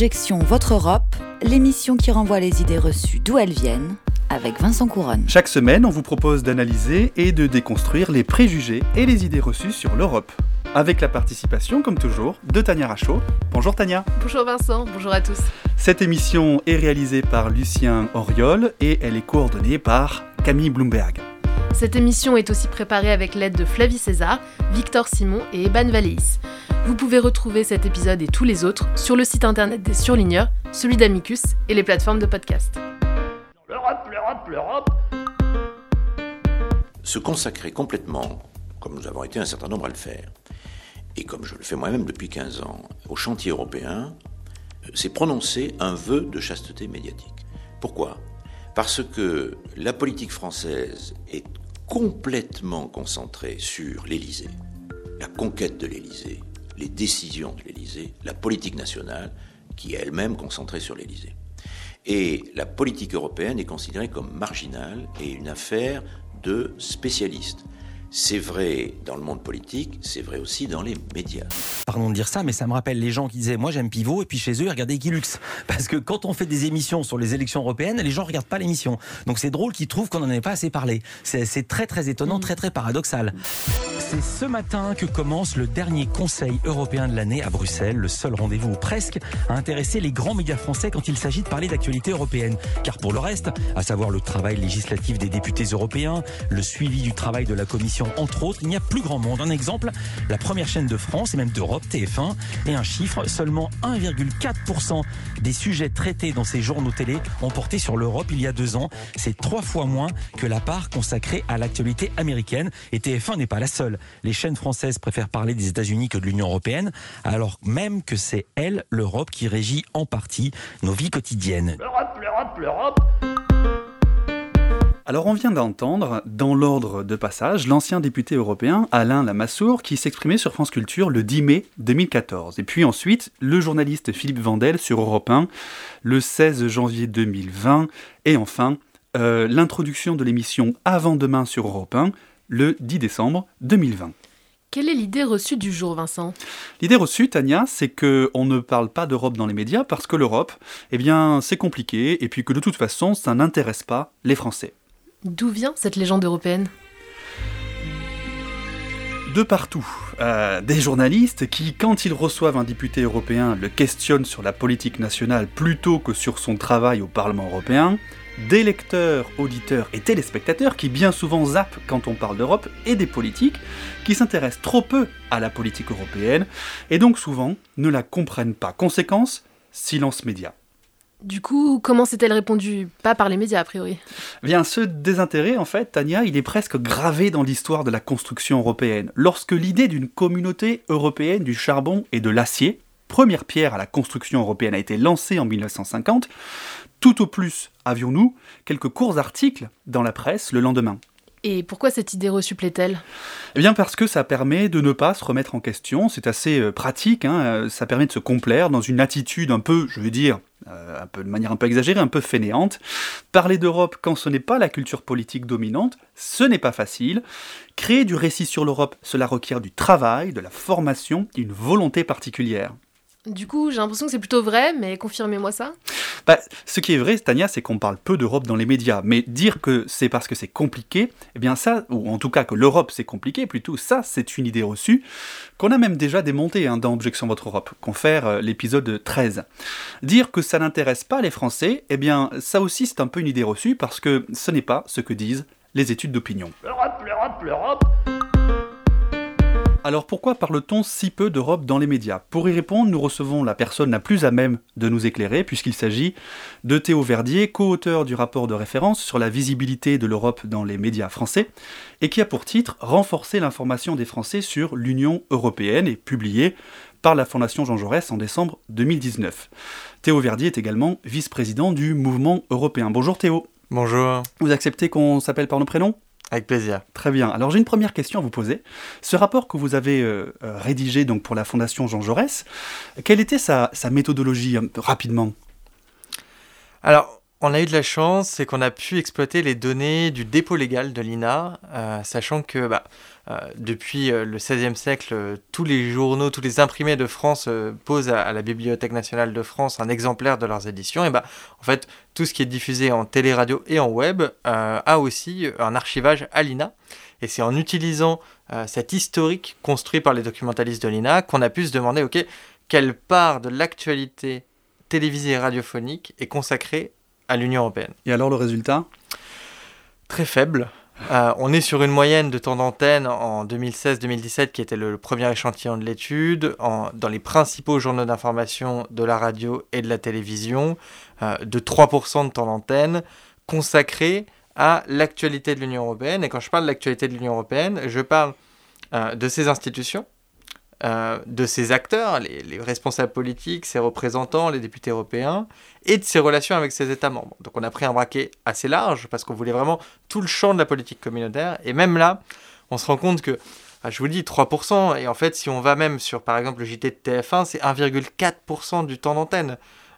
Objection Votre Europe, l'émission qui renvoie les idées reçues d'où elles viennent, avec Vincent Couronne. Chaque semaine, on vous propose d'analyser et de déconstruire les préjugés et les idées reçues sur l'Europe. Avec la participation, comme toujours, de Tania Rachaud. Bonjour Tania. Bonjour Vincent, bonjour à tous. Cette émission est réalisée par Lucien Auriol et elle est coordonnée par Camille Bloomberg. Cette émission est aussi préparée avec l'aide de Flavie César, Victor Simon et Eban Valéis. Vous pouvez retrouver cet épisode et tous les autres sur le site internet des Surligneurs, celui d'Amicus et les plateformes de podcast. L'Europe, l'Europe, l'Europe. Se consacrer complètement, comme nous avons été un certain nombre à le faire, et comme je le fais moi-même depuis 15 ans, au chantier européen, c'est prononcer un vœu de chasteté médiatique. Pourquoi? Parce que la politique française est complètement concentrée sur l'Élysée, la conquête de l'Élysée, les décisions de l'Élysée, la politique nationale, qui est elle-même concentrée sur l'Élysée. Et la politique européenne est considérée comme marginale et une affaire de spécialistes. C'est vrai dans le monde politique, c'est vrai aussi dans les médias. Pardon de dire ça, mais ça me rappelle les gens qui disaient Moi j'aime Pivot, et puis chez eux, ils regardaient Guilux. Parce que quand on fait des émissions sur les élections européennes, les gens ne regardent pas l'émission. Donc c'est drôle qu'ils trouvent qu'on n'en ait pas assez parlé. C'est très très étonnant, très très paradoxal. C'est ce matin que commence le dernier Conseil européen de l'année à Bruxelles, le seul rendez-vous presque à intéresser les grands médias français quand il s'agit de parler d'actualité européenne. Car pour le reste, à savoir le travail législatif des députés européens, le suivi du travail de la Commission, entre autres, il n'y a plus grand monde. Un exemple, la première chaîne de France et même d'Europe, TF1, et un chiffre, seulement 1,4% des sujets traités dans ces journaux télé ont porté sur l'Europe il y a deux ans. C'est trois fois moins que la part consacrée à l'actualité américaine. Et TF1 n'est pas la seule les chaînes françaises préfèrent parler des États-Unis que de l'Union européenne, alors même que c'est elle, l'Europe, qui régit en partie nos vies quotidiennes. Alors on vient d'entendre, dans l'ordre de passage, l'ancien député européen Alain Lamassoure qui s'exprimait sur France Culture le 10 mai 2014. Et puis ensuite, le journaliste Philippe Vandel sur Europe 1 le 16 janvier 2020. Et enfin, euh, l'introduction de l'émission Avant-demain sur Europe 1 le 10 décembre 2020. Quelle est l'idée reçue du jour, Vincent? L'idée reçue, Tania, c'est que on ne parle pas d'Europe dans les médias parce que l'Europe, eh bien, c'est compliqué et puis que de toute façon, ça n'intéresse pas les Français. D'où vient cette légende européenne? De partout. Euh, des journalistes qui, quand ils reçoivent un député européen, le questionnent sur la politique nationale plutôt que sur son travail au Parlement européen, des lecteurs, auditeurs et téléspectateurs qui bien souvent zappent quand on parle d'Europe, et des politiques qui s'intéressent trop peu à la politique européenne, et donc souvent ne la comprennent pas. Conséquence, silence média. Du coup, comment s'est-elle répondue? Pas par les médias, a priori. Bien, ce désintérêt, en fait, Tania, il est presque gravé dans l'histoire de la construction européenne. Lorsque l'idée d'une communauté européenne du charbon et de l'acier, première pierre à la construction européenne, a été lancée en 1950, tout au plus avions-nous quelques courts articles dans la presse le lendemain. Et pourquoi cette idée reçue plaît-elle? Eh bien parce que ça permet de ne pas se remettre en question, c'est assez euh, pratique, hein, euh, ça permet de se complaire dans une attitude un peu, je veux dire, euh, un peu, de manière un peu exagérée, un peu fainéante. Parler d'Europe quand ce n'est pas la culture politique dominante, ce n'est pas facile. Créer du récit sur l'Europe, cela requiert du travail, de la formation, une volonté particulière. Du coup, j'ai l'impression que c'est plutôt vrai, mais confirmez-moi ça. Bah, ce qui est vrai, Tania, c'est qu'on parle peu d'Europe dans les médias. Mais dire que c'est parce que c'est compliqué, eh bien ça, ou en tout cas que l'Europe c'est compliqué, plutôt ça, c'est une idée reçue qu'on a même déjà démontée hein, dans Objection Votre Europe, confère euh, l'épisode 13. Dire que ça n'intéresse pas les Français, eh bien ça aussi c'est un peu une idée reçue parce que ce n'est pas ce que disent les études d'opinion. L'Europe, l'Europe, l'Europe. Alors pourquoi parle-t-on si peu d'Europe dans les médias? Pour y répondre, nous recevons la personne la plus à même de nous éclairer, puisqu'il s'agit de Théo Verdier, co-auteur du rapport de référence sur la visibilité de l'Europe dans les médias français, et qui a pour titre Renforcer l'information des Français sur l'Union européenne, et publié par la Fondation Jean Jaurès en décembre 2019. Théo Verdier est également vice-président du mouvement européen. Bonjour Théo. Bonjour. Vous acceptez qu'on s'appelle par nos prénoms? Avec plaisir. Très bien. Alors j'ai une première question à vous poser. Ce rapport que vous avez euh, euh, rédigé donc pour la Fondation Jean Jaurès, quelle était sa, méthodologie rapidement? Alors On a eu de la chance, c'est qu'on a pu exploiter les données du dépôt légal de l'INA, euh, sachant que bah, euh, depuis euh, le XVIe siècle, euh, tous les journaux, tous les imprimés de France euh, posent à, à la Bibliothèque nationale de France un exemplaire de leurs éditions. Et bah, en fait, tout ce qui est diffusé en télé, radio et en web euh, a aussi un archivage à l'INA. Et c'est en utilisant euh, cet historique construit par les documentalistes de l'INA qu'on a pu se demander, ok, quelle part de l'actualité télévisée et radiophonique est consacrée à l'Union européenne. Et alors le résultat? Très faible. Euh, on est sur une moyenne de temps d'antenne en 2016-2017 qui était le, premier échantillon de l'étude, dans les principaux journaux d'information de la radio et de la télévision, euh, de 3% de temps d'antenne consacré à l'actualité de l'Union européenne. Et quand je parle de l'actualité de l'Union européenne, je parle euh, de ses institutions, euh, de ses acteurs, les, les responsables politiques, ses représentants, les députés européens, et de ses relations avec ses États membres. Donc on a pris un braquet assez large parce qu'on voulait vraiment tout le champ de la politique communautaire. Et même là, on se rend compte que, ah, je vous le dis, 3%, et en fait, si on va même sur, par exemple, le JT de TF1, c'est 1,4% du temps d'antenne,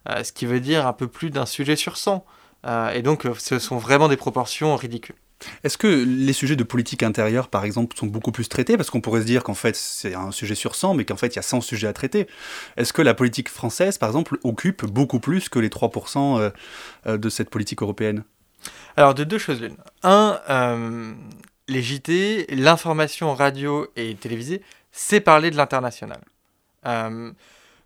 Euh, ce qui veut dire un peu plus d'un sujet sur 100. Euh, et donc, ce sont vraiment des proportions ridicules. Est-ce que les sujets de politique intérieure, par exemple, sont beaucoup plus traités? Parce qu'on pourrait se dire qu'en fait, c'est un sujet sur 100, mais qu'en fait, il y a 100 sujets à traiter. Est-ce que la politique française, par exemple, occupe beaucoup plus que les 3% euh, euh, de cette politique européenne? Alors, de deux choses l'une. Un, euh, les JT, l'information radio et télévisée, c'est parler de l'international.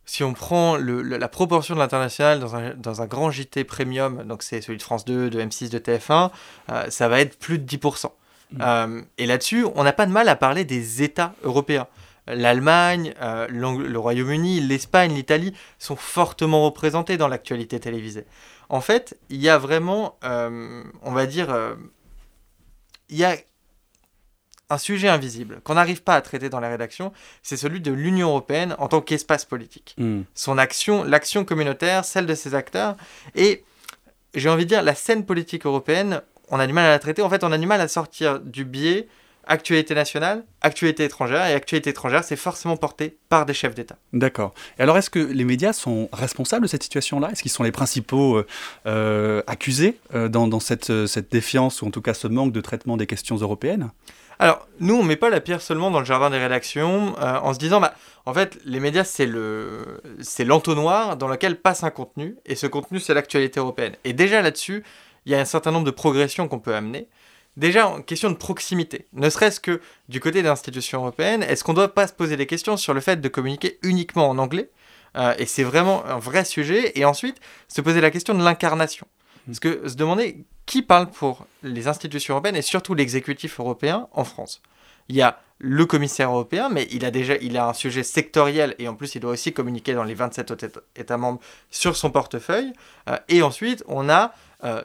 Si on prend le- le- la proportion de l'international dans un, dans un grand JT premium, donc c'est celui de France 2, de M6, de TF1, euh, ça va être plus de 10%. Euh, et là-dessus, on n'a pas de mal à parler des États européens. L'Allemagne, euh, le Royaume-Uni, l'Espagne, l'Italie sont fortement représentés dans l'actualité télévisée. En fait, il y a vraiment, on va dire, il y a un sujet invisible qu'on n'arrive pas à traiter dans la rédaction, c'est celui de l'Union européenne en tant qu'espace politique. Hmm. Son action, l'action communautaire, celle de ses acteurs, et j'ai envie de dire, la scène politique européenne, on a du mal à la traiter. En fait, on a du mal à sortir du biais actualité nationale, actualité étrangère, et actualité étrangère, c'est forcément porté par des chefs d'État. D'accord. Et alors, est-ce que les médias sont responsables de cette situation-là? Est-ce qu'ils sont les principaux euh, euh, accusés euh, dans, dans cette, cette défiance, ou en tout cas ce manque de traitement des questions européennes? Alors, nous, on met pas la pierre seulement dans le jardin des rédactions euh, en se disant, bah, en fait, les médias, c'est le, l'entonnoir dans lequel passe un contenu, et ce contenu, c'est l'actualité européenne. Et déjà là-dessus, il y a un certain nombre de progressions qu'on peut amener. Déjà, en question de proximité, ne serait-ce que du côté des institutions européennes, est-ce qu'on ne doit pas se poser des questions sur le fait de communiquer uniquement en anglais? Euh, Et c'est vraiment un vrai sujet. Et ensuite, se poser la question de l'incarnation. Parce que se demander qui parle pour les institutions européennes et surtout l'exécutif européen en France. Il y a le commissaire européen, mais il a déjà il a un sujet sectoriel et en plus il doit aussi communiquer dans les 27 autres États- membres sur son portefeuille. Euh, et ensuite, on a euh,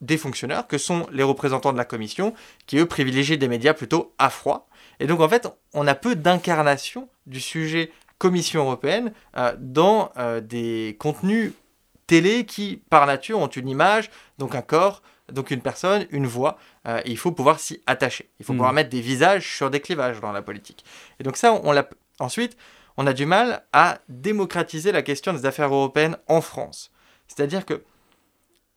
des fonctionnaires que sont les représentants de la commission qui eux privilégient des médias plutôt à froid. Et donc en fait, on a peu d'incarnation du sujet Commission européenne euh, dans des contenus télé qui, par nature, ont une image, donc un corps, donc une personne, une voix, euh, et il faut pouvoir s'y attacher. Il faut Mhm. pouvoir mettre des visages sur des clivages dans la politique. Et donc ça, on l'a. Ensuite, on a du mal à démocratiser la question des affaires européennes en France. C'est-à-dire que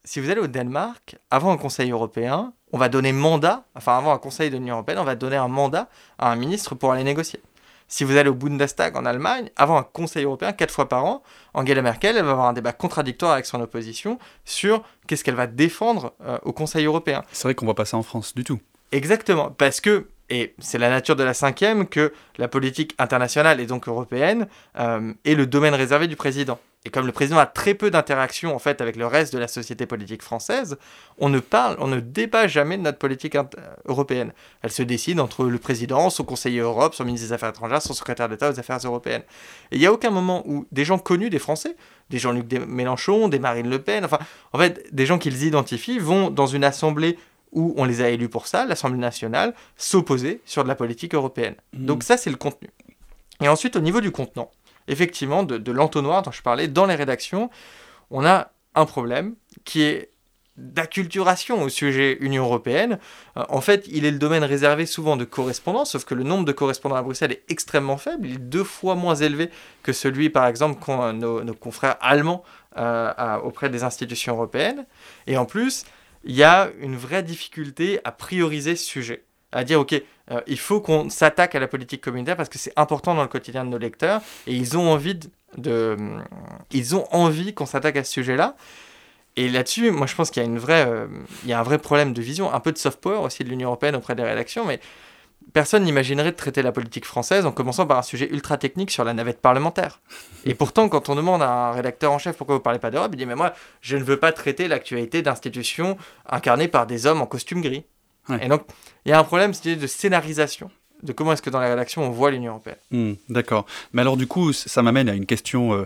si vous allez au Danemark, avant un Conseil européen, on va donner mandat, enfin avant un Conseil de l'Union européenne, on va donner un mandat à un ministre pour aller négocier. Si vous allez au Bundestag en Allemagne, avant un Conseil européen, quatre fois par an, Angela Merkel elle va avoir un débat contradictoire avec son opposition sur qu'est-ce qu'elle va défendre euh, au Conseil européen. C'est vrai qu'on voit pas ça en France du tout. Exactement, parce que, et c'est la nature de la cinquième, que la politique internationale et donc européenne euh, est le domaine réservé du président. Et comme le président a très peu d'interaction en fait avec le reste de la société politique française, on ne parle, on ne débat jamais de notre politique euh, européenne. Elle se décide entre le président, son conseiller Europe, son ministre des Affaires étrangères, son secrétaire d'État aux Affaires européennes. Et il n'y a aucun moment où des gens connus des Français, des Jean-Luc Mélenchon, des Marine Le Pen, enfin, en fait, des gens qu'ils identifient vont dans une assemblée où on les a élus pour ça, l'Assemblée nationale, s'opposer sur de la politique européenne. Donc ça, c'est le contenu. Et ensuite, au niveau du contenant, effectivement, de, l'entonnoir dont je parlais, dans les rédactions, on a un problème qui est d'acculturation au sujet Union européenne. Euh, en fait, il est le domaine réservé souvent de correspondants, sauf que le nombre de correspondants à Bruxelles est extrêmement faible. Il est deux fois moins élevé que celui, par exemple, qu'ont nos, nos confrères allemands euh, auprès des institutions européennes. Et en plus, il y a une vraie difficulté à prioriser ce sujet. À dire, OK, euh, il faut qu'on s'attaque à la politique communautaire parce que c'est important dans le quotidien de nos lecteurs et ils ont envie de. ils ont envie qu'on s'attaque à ce sujet-là. Et là-dessus, moi je pense qu'il y a une vraie, euh, il y a un vrai problème de vision, un peu de soft power aussi de l'Union européenne auprès des rédactions, mais personne n'imaginerait de traiter la politique française en commençant par un sujet ultra technique sur la navette parlementaire. Et pourtant, quand on demande à un rédacteur en chef pourquoi vous parlez pas d'Europe, il dit mais moi je ne veux pas traiter l'actualité d'institutions incarnées par des hommes en costume gris. Ouais. Et donc il y a un problème c'est de scénarisation de comment est-ce que dans la rédaction on voit l'Union européenne. Hmm, D'accord. Mais alors du coup, ça m'amène à une question euh,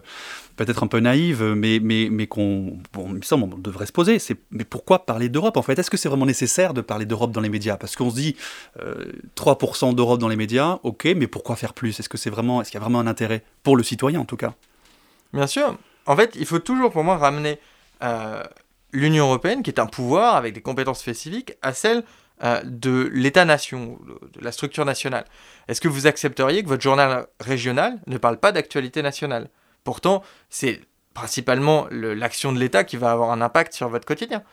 peut-être un peu naïve, mais, mais, mais qu'on, bon, il me semble, on devrait se poser. C'est, mais pourquoi parler d'Europe en fait? Est-ce que c'est vraiment nécessaire de parler d'Europe dans les médias? Parce qu'on se dit euh, 3% d'Europe dans les médias, ok, mais pourquoi faire plus? Est-ce que c'est vraiment, est-ce qu'il y a vraiment un intérêt pour le citoyen en tout cas? Bien sûr. En fait, il faut toujours pour moi ramener euh, l'Union européenne, qui est un pouvoir avec des compétences spécifiques, à celle euh, de l'État-nation, de la structure nationale. Est-ce que vous accepteriez que votre journal régional ne parle pas d'actualité nationale? Pourtant, c'est principalement le- l'action de l'État qui va avoir un impact sur votre quotidien.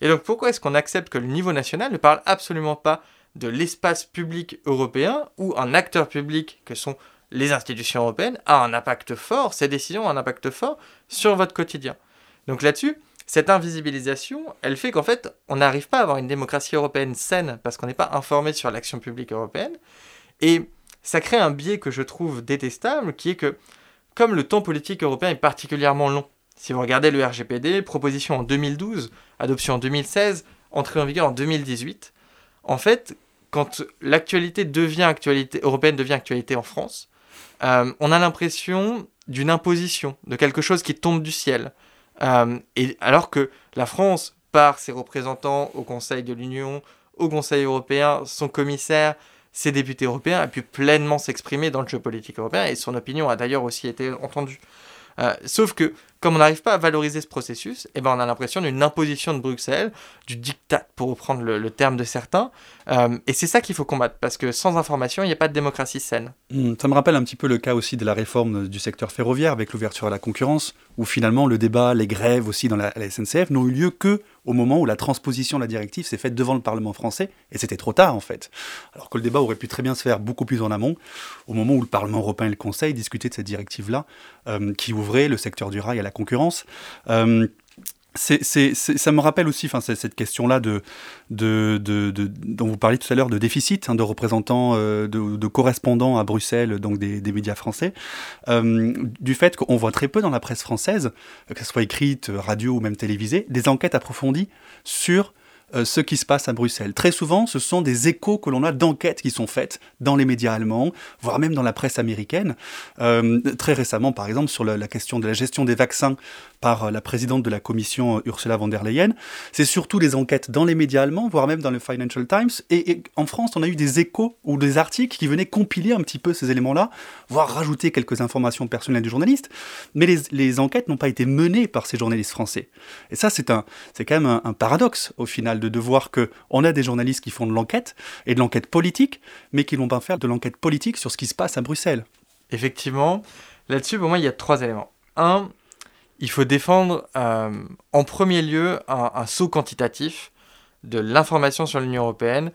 Et donc pourquoi est-ce qu'on accepte que le niveau national ne parle absolument pas de l'espace public européen où un acteur public que sont les institutions européennes a un impact fort, ces décisions ont un impact fort sur votre quotidien? Donc là-dessus, cette invisibilisation, elle fait qu'en fait, on n'arrive pas à avoir une démocratie européenne saine parce qu'on n'est pas informé sur l'action publique européenne. Et ça crée un biais que je trouve détestable, qui est que comme le temps politique européen est particulièrement long, si vous regardez le RGPD, proposition en 2012, adoption en 2016, entrée en vigueur en 2018, en fait, quand l'actualité devient actualité européenne devient actualité en France, euh, on a l'impression d'une imposition, de quelque chose qui tombe du ciel. Euh, et alors que la France, par ses représentants au Conseil de l'Union, au Conseil européen, son commissaire, ses députés européens, a pu pleinement s'exprimer dans le jeu politique européen et son opinion a d'ailleurs aussi été entendue. Euh, sauf que, comme on n'arrive pas à valoriser ce processus, eh ben on a l'impression d'une imposition de Bruxelles, du diktat, pour reprendre le, terme de certains. Euh, et c'est ça qu'il faut combattre, parce que sans information, il n'y a pas de démocratie saine. Hmm, Ça me rappelle un petit peu le cas aussi de la réforme du secteur ferroviaire avec l'ouverture à la concurrence, où finalement le débat, les grèves aussi dans la, la SNCF n'ont eu lieu que au moment où la transposition de la directive s'est faite devant le Parlement français, et c'était trop tard en fait. Alors que le débat aurait pu très bien se faire beaucoup plus en amont, au moment où le Parlement européen et le Conseil discutaient de cette directive-là, euh, qui ouvrait le secteur du rail à la concurrence. Euh, ça me rappelle aussi cette question-là de, dont vous parliez tout à l'heure de déficit hein, de représentants, euh, de, correspondants à Bruxelles, donc des, médias français, euh, du fait qu'on voit très peu dans la presse française, que ce soit écrite, radio ou même télévisée, des enquêtes approfondies sur euh, ce qui se passe à Bruxelles. Très souvent, ce sont des échos que l'on a d'enquêtes qui sont faites dans les médias allemands, voire même dans la presse américaine. Euh, très récemment, par exemple, sur la, question de la gestion des vaccins par euh, la présidente de la commission Ursula von der Leyen. C'est surtout des enquêtes dans les médias allemands, voire même dans le Financial Times. Et, en France, on a eu des échos ou des articles qui venaient compiler un petit peu ces éléments-là, voire rajouter quelques informations personnelles du journaliste. Mais les, enquêtes n'ont pas été menées par ces journalistes français. Et ça, c'est quand même un paradoxe au final de, de voir que on a des journalistes qui font de l'enquête et de l'enquête politique, mais qui n'ont pas faire de l'enquête politique sur ce qui se passe à Bruxelles. Effectivement, là-dessus, pour moi, il y a trois éléments. Un, il faut défendre euh, en premier lieu un, un saut quantitatif de l'information sur l'Union européenne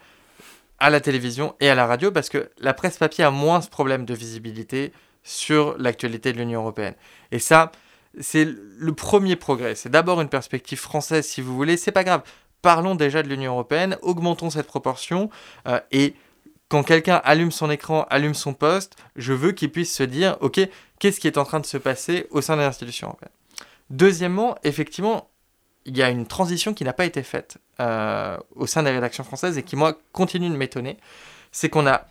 à la télévision et à la radio, parce que la presse papier a moins ce problème de visibilité sur l'actualité de l'Union européenne. Et ça, c'est le premier progrès. C'est d'abord une perspective française, si vous voulez. C'est pas grave. Parlons déjà de l'Union européenne, augmentons cette proportion euh, et quand quelqu'un allume son écran, allume son poste, je veux qu'il puisse se dire, ok, qu'est-ce qui est en train de se passer au sein des institutions européennes. Deuxièmement, effectivement, il y a une transition qui n'a pas été faite euh, au sein des rédactions françaises et qui, moi, continue de m'étonner. C'est qu'on a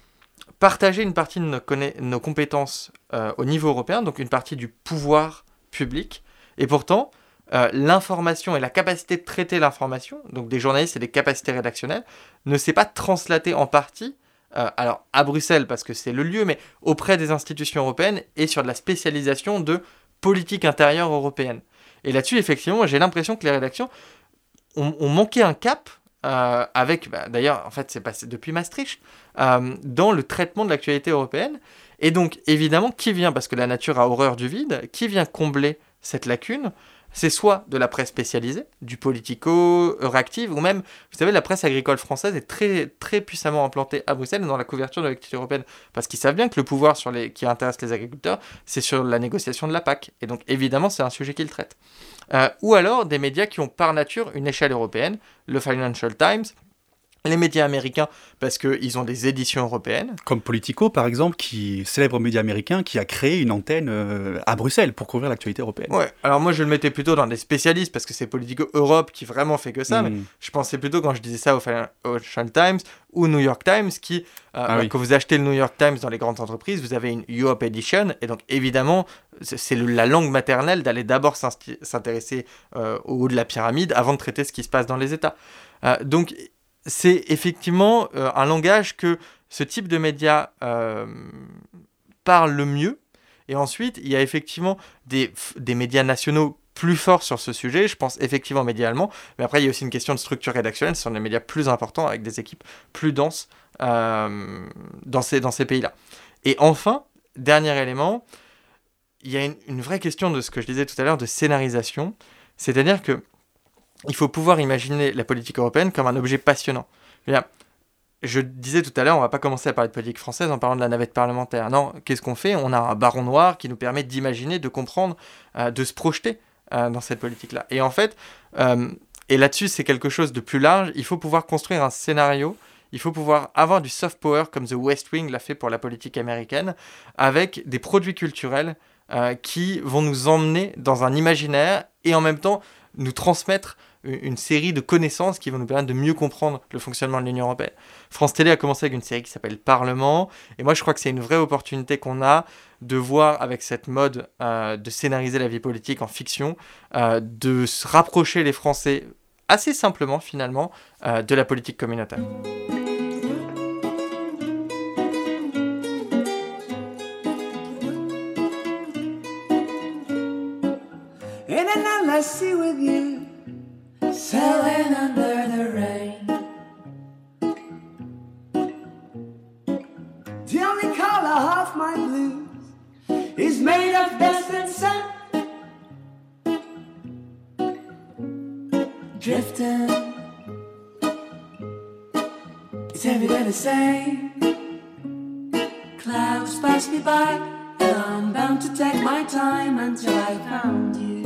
partagé une partie de nos compétences euh, au niveau européen, donc une partie du pouvoir public, et pourtant, euh, l'information et la capacité de traiter l'information, donc des journalistes et des capacités rédactionnelles, ne s'est pas translatée en partie, euh, alors à Bruxelles parce que c'est le lieu, mais auprès des institutions européennes et sur de la spécialisation de politique intérieure européenne. Et là-dessus, effectivement, j'ai l'impression que les rédactions on, on manquait un cap euh, avec, bah, d'ailleurs, en fait, c'est passé depuis Maastricht, dans le traitement de l'actualité européenne. Et donc, évidemment, qui vient, parce que la nature a horreur du vide, qui vient combler cette lacune c'est soit de la presse spécialisée, du politico, Euractiv, ou même, vous savez, la presse agricole française est très, très puissamment implantée à Bruxelles dans la couverture de l'activité européenne, parce qu'ils savent bien que le pouvoir sur les, qui intéresse les agriculteurs, c'est sur la négociation de la PAC, et donc évidemment c'est un sujet qu'ils traitent. Euh, ou alors des médias qui ont par nature une échelle européenne, le Financial Times, les médias américains parce qu'ils ont des éditions européennes. Comme Politico, par exemple, qui célèbre média américain, qui a créé une antenne euh, à Bruxelles pour couvrir l'actualité européenne. Ouais, alors moi je le mettais plutôt dans des spécialistes parce que c'est Politico Europe qui vraiment fait que ça, Mm. mais je pensais plutôt quand je disais ça au Financial Times ou New York Times qui, euh, Ah oui. quand vous achetez le New York Times dans les grandes entreprises, vous avez une Europe Edition et donc évidemment c'est la langue maternelle d'aller d'abord s'intéresser euh, au haut de la pyramide avant de traiter ce qui se passe dans les États. Donc c'est effectivement euh, un langage que ce type de médias euh, parle le mieux. Et ensuite, il y a effectivement des, des médias nationaux plus forts sur ce sujet. Je pense effectivement aux médias allemands. Mais après, il y a aussi une question de structure rédactionnelle. Ce sont des médias plus importants avec des équipes plus denses euh, dans ces, dans ces pays-là. Et enfin, dernier élément, il y a une vraie question de ce que je disais tout à l'heure de scénarisation. C'est-à-dire que il faut pouvoir imaginer la politique européenne comme un objet passionnant. Dire, je disais tout à l'heure, on va pas commencer à parler de politique française en parlant de la navette parlementaire. Non, qu'est-ce qu'on fait? On a un baron noir qui nous permet d'imaginer, de comprendre, euh, de se projeter euh, dans cette politique-là. Et en fait, euh, et là-dessus, c'est quelque chose de plus large. Il faut pouvoir construire un scénario. Il faut pouvoir avoir du soft power comme The West Wing l'a fait pour la politique américaine, avec des produits culturels qui vont nous emmener dans un imaginaire et en même temps nous transmettre une série de connaissances qui vont nous permettre de mieux comprendre le fonctionnement de l'Union européenne. France Télé a commencé avec une série qui s'appelle Parlement, et moi je crois que c'est une vraie opportunité qu'on a de voir avec cette mode euh, de scénariser la vie politique en fiction, euh, de se rapprocher les Français assez simplement finalement euh, de la politique communautaire. In an endless sea with sailing under the rain. The only color of my blues is made of dust and sand. Drifting, it's every day the same. Clouds pass me by, and I'm bound to take my time until I found you.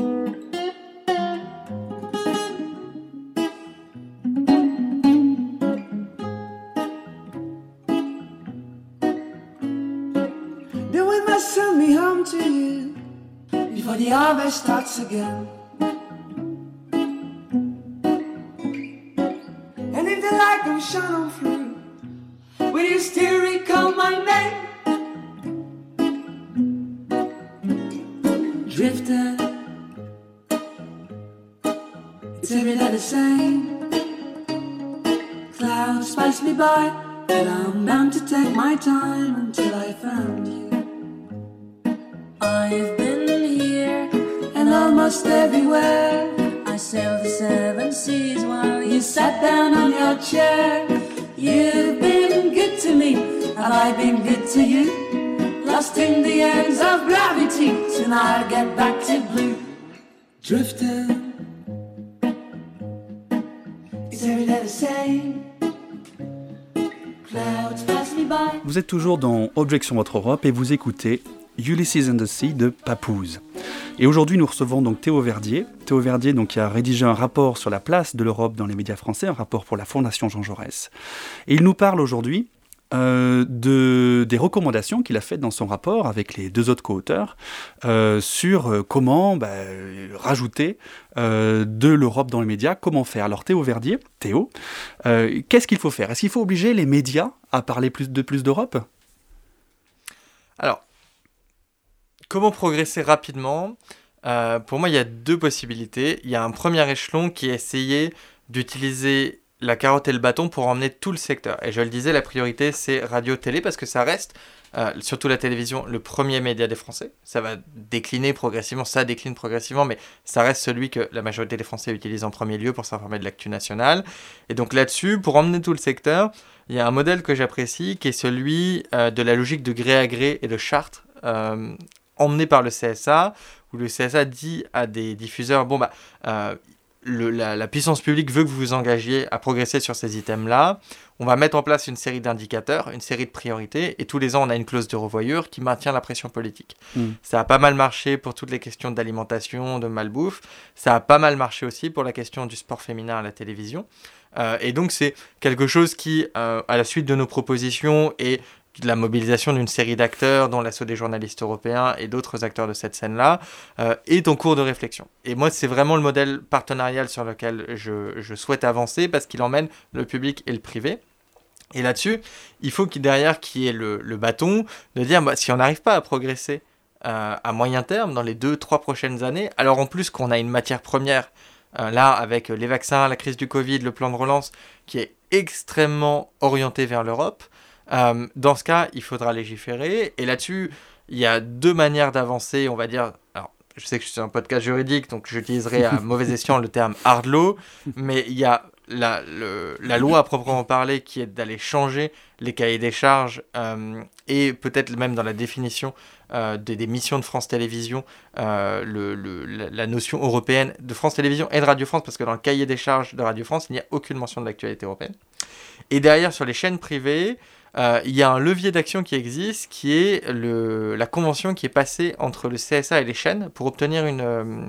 Harvest starts again. And if the light don't shine on through, will you still recall my name? Drifting, it's every day the same. Clouds pass me by, and I'm bound to take my time until I found you. I've I sailed the seven seas while you sat down on your chair. You've been good to me, have I been good to you? Lost in the of gravity, get back to blue. Drifting. Vous êtes toujours dans Objection Votre Europe et vous écoutez Ulysses and the Sea de Papouze. Et aujourd'hui, nous recevons donc Théo Verdier. Théo Verdier, donc, qui a rédigé un rapport sur la place de l'Europe dans les médias français, un rapport pour la Fondation Jean Jaurès. Et il nous parle aujourd'hui euh, de, des recommandations qu'il a faites dans son rapport avec les deux autres co-auteurs euh, sur euh, comment bah, rajouter de l'Europe dans les médias, comment faire. Alors Théo Verdier, Théo, qu'est-ce qu'il faut faire? Est-ce qu'il faut obliger les médias à parler de plus d'Europe? Alors, comment progresser rapidement Euh, Pour moi, il y a deux possibilités. Il y a un premier échelon qui est essayer d'utiliser la carotte et le bâton pour emmener tout le secteur. Et je le disais, la priorité, c'est radio-télé, parce que ça reste, euh, surtout la télévision, le premier média des Français. Ça va décliner progressivement, ça décline progressivement, mais ça reste celui que la majorité des Français utilisent en premier lieu pour s'informer de l'actu nationale. Et donc là-dessus, pour emmener tout le secteur, il y a un modèle que j'apprécie, qui est celui euh, de la logique de gré à gré et de charte, emmené par le CSA, où le CSA dit à des diffuseurs, bon bah... Euh, le, la, la, puissance publique veut que vous vous engagiez à progresser sur ces items-là. On va mettre en place une série d'indicateurs, une série de priorités, et tous les ans, on a une clause de revoyure qui maintient la pression politique. Mm. Ça a pas mal marché pour toutes les questions d'alimentation, de malbouffe. Ça a pas mal marché aussi pour la question du sport féminin à la télévision. Euh, et donc, c'est quelque chose qui, euh, à la suite de nos propositions et la mobilisation d'une série d'acteurs, dont l'assaut des journalistes européens et d'autres acteurs de cette scène-là, euh, est en cours de réflexion. Et moi, c'est vraiment le modèle partenarial sur lequel je, je souhaite avancer parce qu'il emmène le public et le privé. Et là-dessus, il faut qu'il derrière qu'il y ait le, le, bâton de dire bah, si on n'arrive pas à progresser euh, à moyen terme dans les deux, trois prochaines années, alors en plus qu'on a une matière première euh, là avec les vaccins, la crise du Covid, le plan de relance qui est extrêmement orienté vers l'Europe, euh, dans ce cas, il faudra légiférer. Et là-dessus, il y a deux manières d'avancer, on va dire. Alors, je sais que je suis un podcast juridique, donc j'utiliserai à mauvais escient le terme hard law, mais il y a la, le, la loi à proprement parler qui est d'aller changer les cahiers des charges euh, et peut-être même dans la définition euh, des, des, missions de France Télévisions, euh, le, le, la notion européenne de France Télévisions et de Radio France, parce que dans le cahier des charges de Radio France, il n'y a aucune mention de l'actualité européenne. Et derrière, sur les chaînes privées, euh, il y a un levier d'action qui existe, qui est le, la convention qui est passée entre le CSA et les chaînes pour obtenir une, euh,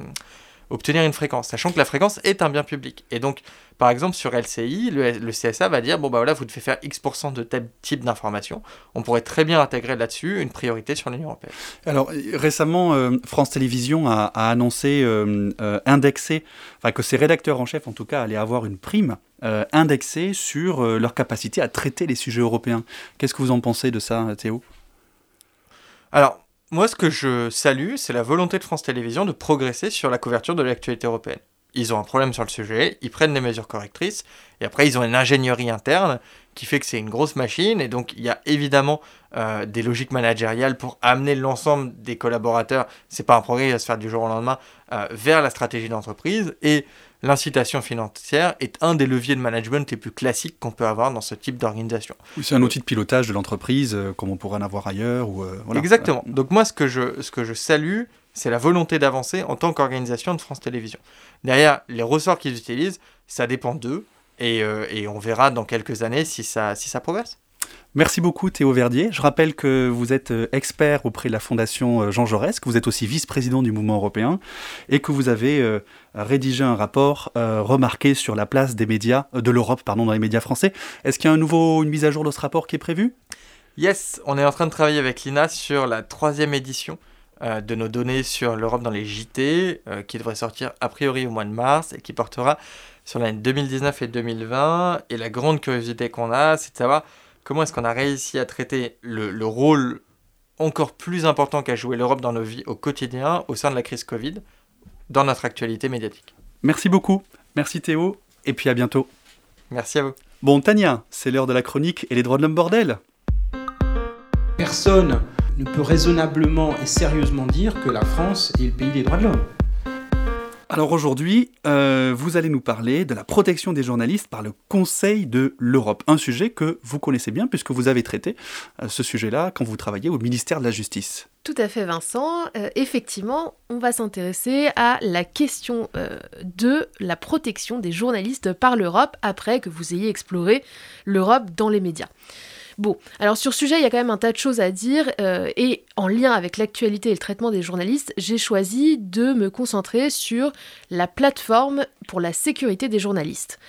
obtenir une fréquence, sachant que la fréquence est un bien public. Et donc, par exemple, sur LCI, le, le CSA va dire, bon bah voilà, vous devez faire X% de tel type d'information. On pourrait très bien intégrer là-dessus une priorité sur l'Union Européenne. Alors, récemment, euh, France Télévisions a, a annoncé euh, euh, indexer, enfin que ses rédacteurs en chef, en tout cas, allaient avoir une prime indexée sur leur capacité à traiter les sujets européens. Qu'est-ce que vous en pensez de ça, Théo? Alors, moi, ce que je salue, c'est la volonté de France Télévisions de progresser sur la couverture de l'actualité européenne. Ils ont un problème sur le sujet, ils prennent des mesures correctrices, et après, ils ont une ingénierie interne qui fait que c'est une grosse machine, et donc il y a évidemment euh, des logiques managériales pour amener l'ensemble des collaborateurs, c'est pas un progrès, il va se faire du jour au lendemain, euh, vers la stratégie d'entreprise, et l'incitation financière est un des leviers de management les plus classiques qu'on peut avoir dans ce type d'organisation. Oui, c'est un outil de pilotage de l'entreprise, euh, comme on pourrait en avoir ailleurs. Ou, euh, voilà. Exactement. Donc moi, ce que je, ce que je salue, c'est la volonté d'avancer en tant qu'organisation de France Télévisions. Derrière, les ressorts qu'ils utilisent, ça dépend d'eux, et, euh, et, on verra dans quelques années si ça, si ça progresse. Merci beaucoup Théo Verdier. Je rappelle que vous êtes expert auprès de la Fondation Jean Jaurès, que vous êtes aussi vice-président du mouvement européen et que vous avez euh, rédigé un rapport euh, remarqué sur la place des médias, euh, de l'Europe pardon, dans les médias français. Est-ce qu'il y a un nouveau, une mise à jour de ce rapport qui est prévue? Yes, on est en train de travailler avec l'INA sur la troisième édition euh, de nos données sur l'Europe dans les JT, euh, qui devrait sortir a priori au mois de mars et qui portera sur l'année 2019 et 2020. Et la grande curiosité qu'on a, c'est de savoir comment est-ce qu'on a réussi à traiter le, le rôle encore plus important qu'a joué l'Europe dans nos vies au quotidien au sein de la crise Covid, dans notre actualité médiatique. Merci beaucoup. Merci Théo, et puis à bientôt. Merci à vous. Bon, Tania, c'est l'heure de la chronique et les droits de l'homme bordel. Personne ne peut raisonnablement et sérieusement dire que la France est le pays des droits de l'homme. Alors aujourd'hui, euh, vous allez nous parler de la protection des journalistes par le Conseil de l'Europe, un sujet que vous connaissez bien puisque vous avez traité euh, ce sujet-là quand vous travaillez au ministère de la Justice. Tout à fait Vincent. Euh, effectivement, on va s'intéresser à la question de la protection des journalistes par l'Europe après que vous ayez exploré l'Europe dans les médias. Bon, alors sur ce sujet, il y a quand même un tas de choses à dire, euh, et en lien avec l'actualité et le traitement des journalistes, j'ai choisi de me concentrer sur la plateforme pour la sécurité des journalistes.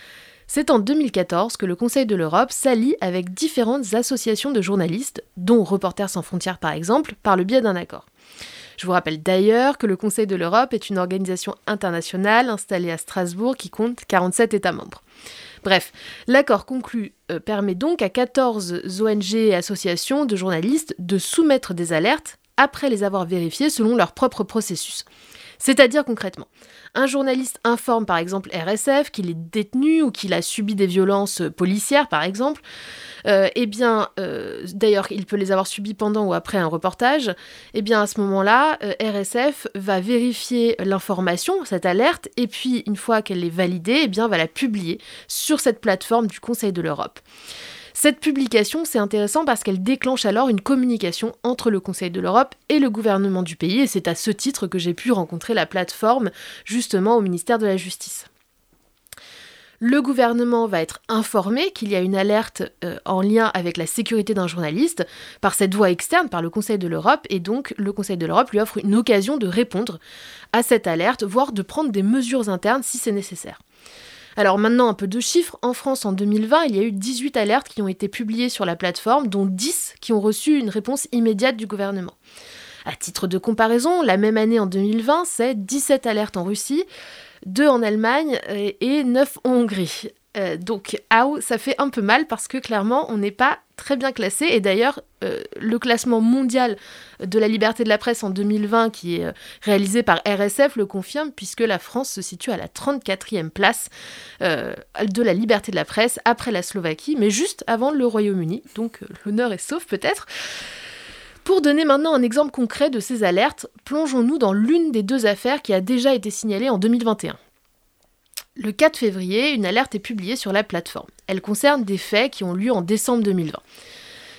C'est en 2014 que le Conseil de l'Europe s'allie avec différentes associations de journalistes, dont Reporters sans frontières par exemple, par le biais d'un accord. Je vous rappelle d'ailleurs que le Conseil de l'Europe est une organisation internationale installée à Strasbourg qui compte 47 États membres. Bref, l'accord conclu euh, permet donc à 14 ONG et associations de journalistes de soumettre des alertes après les avoir vérifiées selon leur propre processus. C'est-à-dire concrètement, un journaliste informe par exemple RSF qu'il est détenu ou qu'il a subi des violences policières par exemple. Euh, eh bien, euh, d'ailleurs, il peut les avoir subies pendant ou après un reportage. Eh bien, à ce moment-là, euh, RSF va vérifier l'information, cette alerte, et puis une fois qu'elle est validée, eh va la publier sur cette plateforme du Conseil de l'Europe. Cette publication, c'est intéressant parce qu'elle déclenche alors une communication entre le Conseil de l'Europe et le gouvernement du pays, et c'est à ce titre que j'ai pu rencontrer la plateforme justement au ministère de la Justice. Le gouvernement va être informé qu'il y a une alerte euh, en lien avec la sécurité d'un journaliste par cette voie externe, par le Conseil de l'Europe, et donc le Conseil de l'Europe lui offre une occasion de répondre à cette alerte, voire de prendre des mesures internes si c'est nécessaire. Alors maintenant, un peu de chiffres. En France, en 2020, il y a eu 18 alertes qui ont été publiées sur la plateforme, dont 10 qui ont reçu une réponse immédiate du gouvernement. À titre de comparaison, la même année en 2020, c'est 17 alertes en Russie, 2 en Allemagne et 9 en Hongrie. Euh, donc, ça fait un peu mal parce que clairement, on n'est pas très bien classé. Et d'ailleurs, euh, le classement mondial de la liberté de la presse en 2020, qui est euh, réalisé par RSF, le confirme, puisque la France se situe à la 34e place de la liberté de la presse, après la Slovaquie, mais juste avant le Royaume-Uni. Donc, l'honneur est sauf peut-être. Pour donner maintenant un exemple concret de ces alertes, plongeons-nous dans l'une des deux affaires qui a déjà été signalée en 2021. Le 4 février, une alerte est publiée sur la plateforme. Elle concerne des faits qui ont lieu en décembre 2020.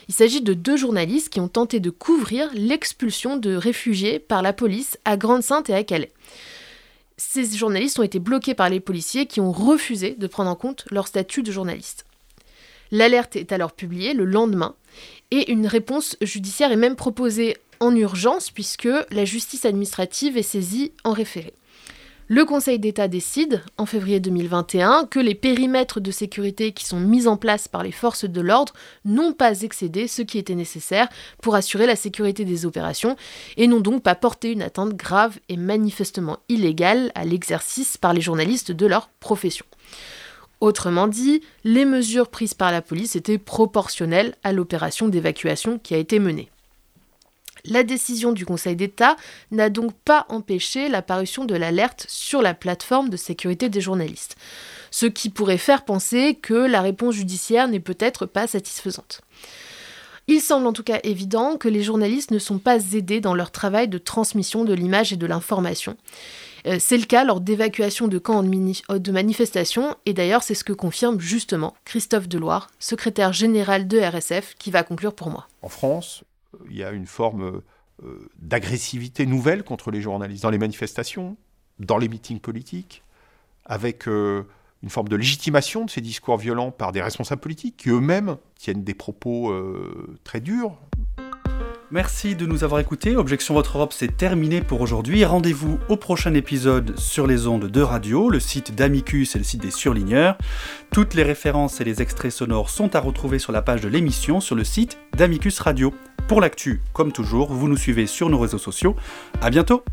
Il s'agit de deux journalistes qui ont tenté de couvrir l'expulsion de réfugiés par la police à Grande-Sainte et à Calais. Ces journalistes ont été bloqués par les policiers qui ont refusé de prendre en compte leur statut de journaliste. L'alerte est alors publiée le lendemain et une réponse judiciaire est même proposée en urgence puisque la justice administrative est saisie en référé. Le Conseil d'État décide, en février 2021, que les périmètres de sécurité qui sont mis en place par les forces de l'ordre n'ont pas excédé ce qui était nécessaire pour assurer la sécurité des opérations et n'ont donc pas porté une atteinte grave et manifestement illégale à l'exercice par les journalistes de leur profession. Autrement dit, les mesures prises par la police étaient proportionnelles à l'opération d'évacuation qui a été menée. La décision du Conseil d'État n'a donc pas empêché l'apparition de l'alerte sur la plateforme de sécurité des journalistes, ce qui pourrait faire penser que la réponse judiciaire n'est peut-être pas satisfaisante. Il semble en tout cas évident que les journalistes ne sont pas aidés dans leur travail de transmission de l'image et de l'information. Euh, c'est le cas lors d'évacuations de camps de manifestations, et d'ailleurs c'est ce que confirme justement Christophe Deloire, secrétaire général de RSF, qui va conclure pour moi. En France, il y a une forme euh, d'agressivité nouvelle contre les journalistes dans les manifestations, dans les meetings politiques, avec euh, une forme de légitimation de ces discours violents par des responsables politiques qui eux-mêmes tiennent des propos euh, très durs. Merci de nous avoir écoutés. Objection Votre Europe, c'est terminé pour aujourd'hui. Rendez-vous au prochain épisode sur les ondes de radio, le site d'Amicus et le site des surligneurs. Toutes les références et les extraits sonores sont à retrouver sur la page de l'émission sur le site d'Amicus Radio. Pour l'actu, comme toujours, vous nous suivez sur nos réseaux sociaux. À bientôt